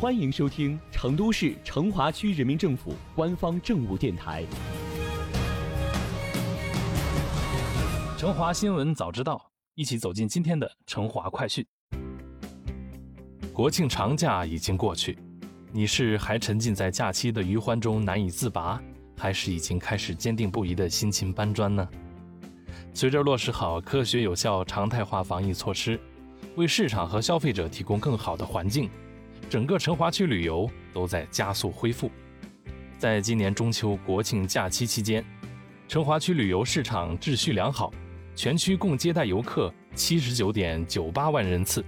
欢迎收听成都市成华区人民政府官方政务电台《成华新闻早知道》，一起走进今天的成华快讯。国庆长假已经过去，你是还沉浸在假期的余欢中难以自拔，还是已经开始坚定不移的辛勤搬砖呢？随着落实好科学有效、常态化防疫措施，为市场和消费者提供更好的环境。整个成华区旅游都在加速恢复。在今年中秋国庆假期期间，成华区旅游市场秩序良好，全区共接待游客七十九点九八万人次，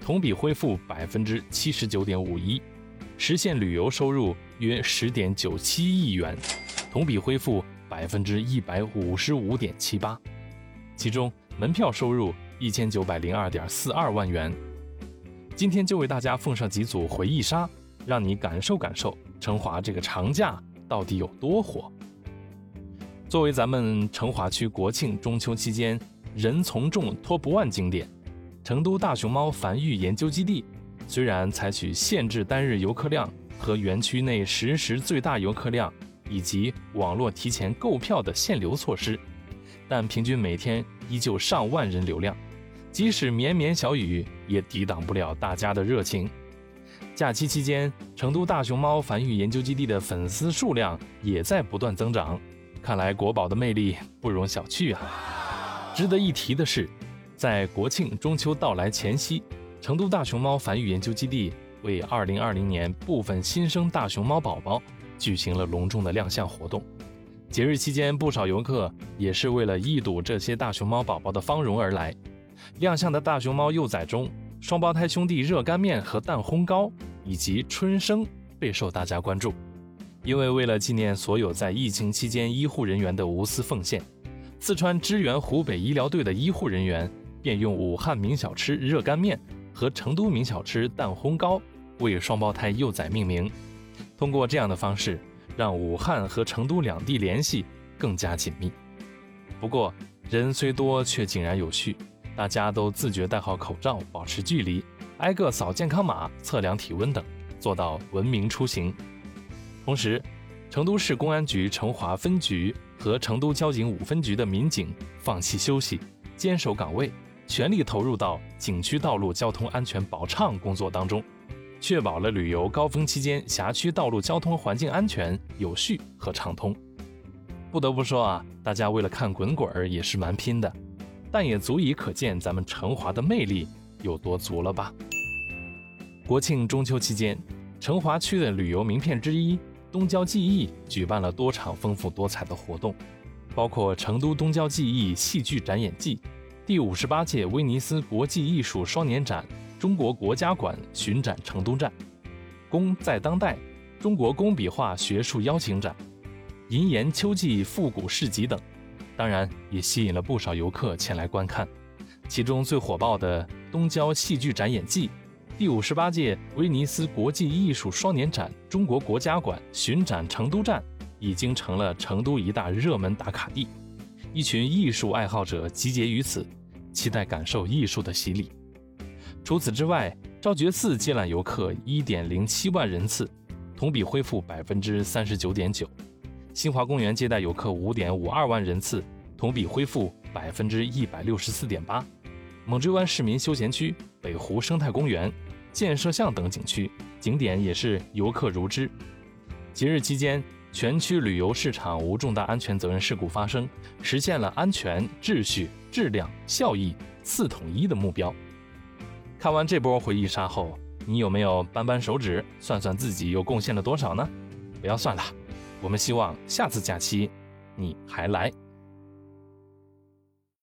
同比恢复百分之七十九点五一，实现旅游收入约十点九七亿元，同比恢复百分之一百五十五点七八。其中，门票收入一千九百零二点四二万元。今天就为大家奉上几组回忆杀，让你感受感受成华这个长假到底有多火。作为咱们成华区国庆中秋期间人从众 Top One 景点，成都大熊猫繁育研究基地虽然采取限制单日游客量和园区内实时最大游客量以及网络提前购票的限流措施，但平均每天依旧上万人流量。即使绵绵小雨，也抵挡不了大家的热情。假期期间，成都大熊猫繁育研究基地的粉丝数量也在不断增长。看来国宝的魅力不容小觑啊！值得一提的是，在国庆中秋到来前夕，成都大熊猫繁育研究基地为2020年部分新生大熊猫宝宝举行了隆重的亮相活动。节日期间，不少游客也是为了一睹这些大熊猫宝宝的芳容而来。亮相的大熊猫幼崽中，双胞胎兄弟热干面和蛋烘糕以及春生备受大家关注。因为为了纪念所有在疫情期间医护人员的无私奉献，四川支援湖北医疗队的医护人员便用武汉名小吃热干面和成都名小吃蛋烘糕为双胞胎幼崽命名。通过这样的方式，让武汉和成都两地联系更加紧密。不过，人虽多，却井然有序。大家都自觉戴好口罩，保持距离，挨个扫健康码、测量体温等，做到文明出行。同时，成都市公安局成华分局和成都交警五分局的民警放弃休息，坚守岗位，全力投入到景区道路交通安全保畅工作当中，确保了旅游高峰期间辖区道路交通环境安全、有序和畅通。不得不说啊，大家为了看滚滚儿也是蛮拼的。但也足以可见咱们成华的魅力有多足了吧？国庆中秋期间，成华区的旅游名片之一东郊记忆举办了多场丰富多彩的活动，包括成都东郊记忆戏剧展演季、第五十八届威尼斯国际艺术双年展、中国国家馆巡展成都站、工在当代中国工笔画学术邀请展、银岩秋季复古市集等。当然，也吸引了不少游客前来观看。其中最火爆的东郊戏剧展演季、第五十八届威尼斯国际艺术双年展、中国国家馆巡展成都站，已经成了成都一大热门打卡地。一群艺术爱好者集结于此，期待感受艺术的洗礼。除此之外，昭觉寺接揽游客一点零七万人次，同比恢复百分之三十九点九。新华公园接待游客五点五二万人次，同比恢复百分之一百六十四点八。猛追湾市民休闲区、北湖生态公园、建设巷等景区景点也是游客如织。节日期间，全区旅游市场无重大安全责任事故发生，实现了安全、秩序、质量、效益四统一的目标。看完这波回忆杀后，你有没有扳扳手指，算算自己又贡献了多少呢？不要算了。我们希望下次假期，你还来。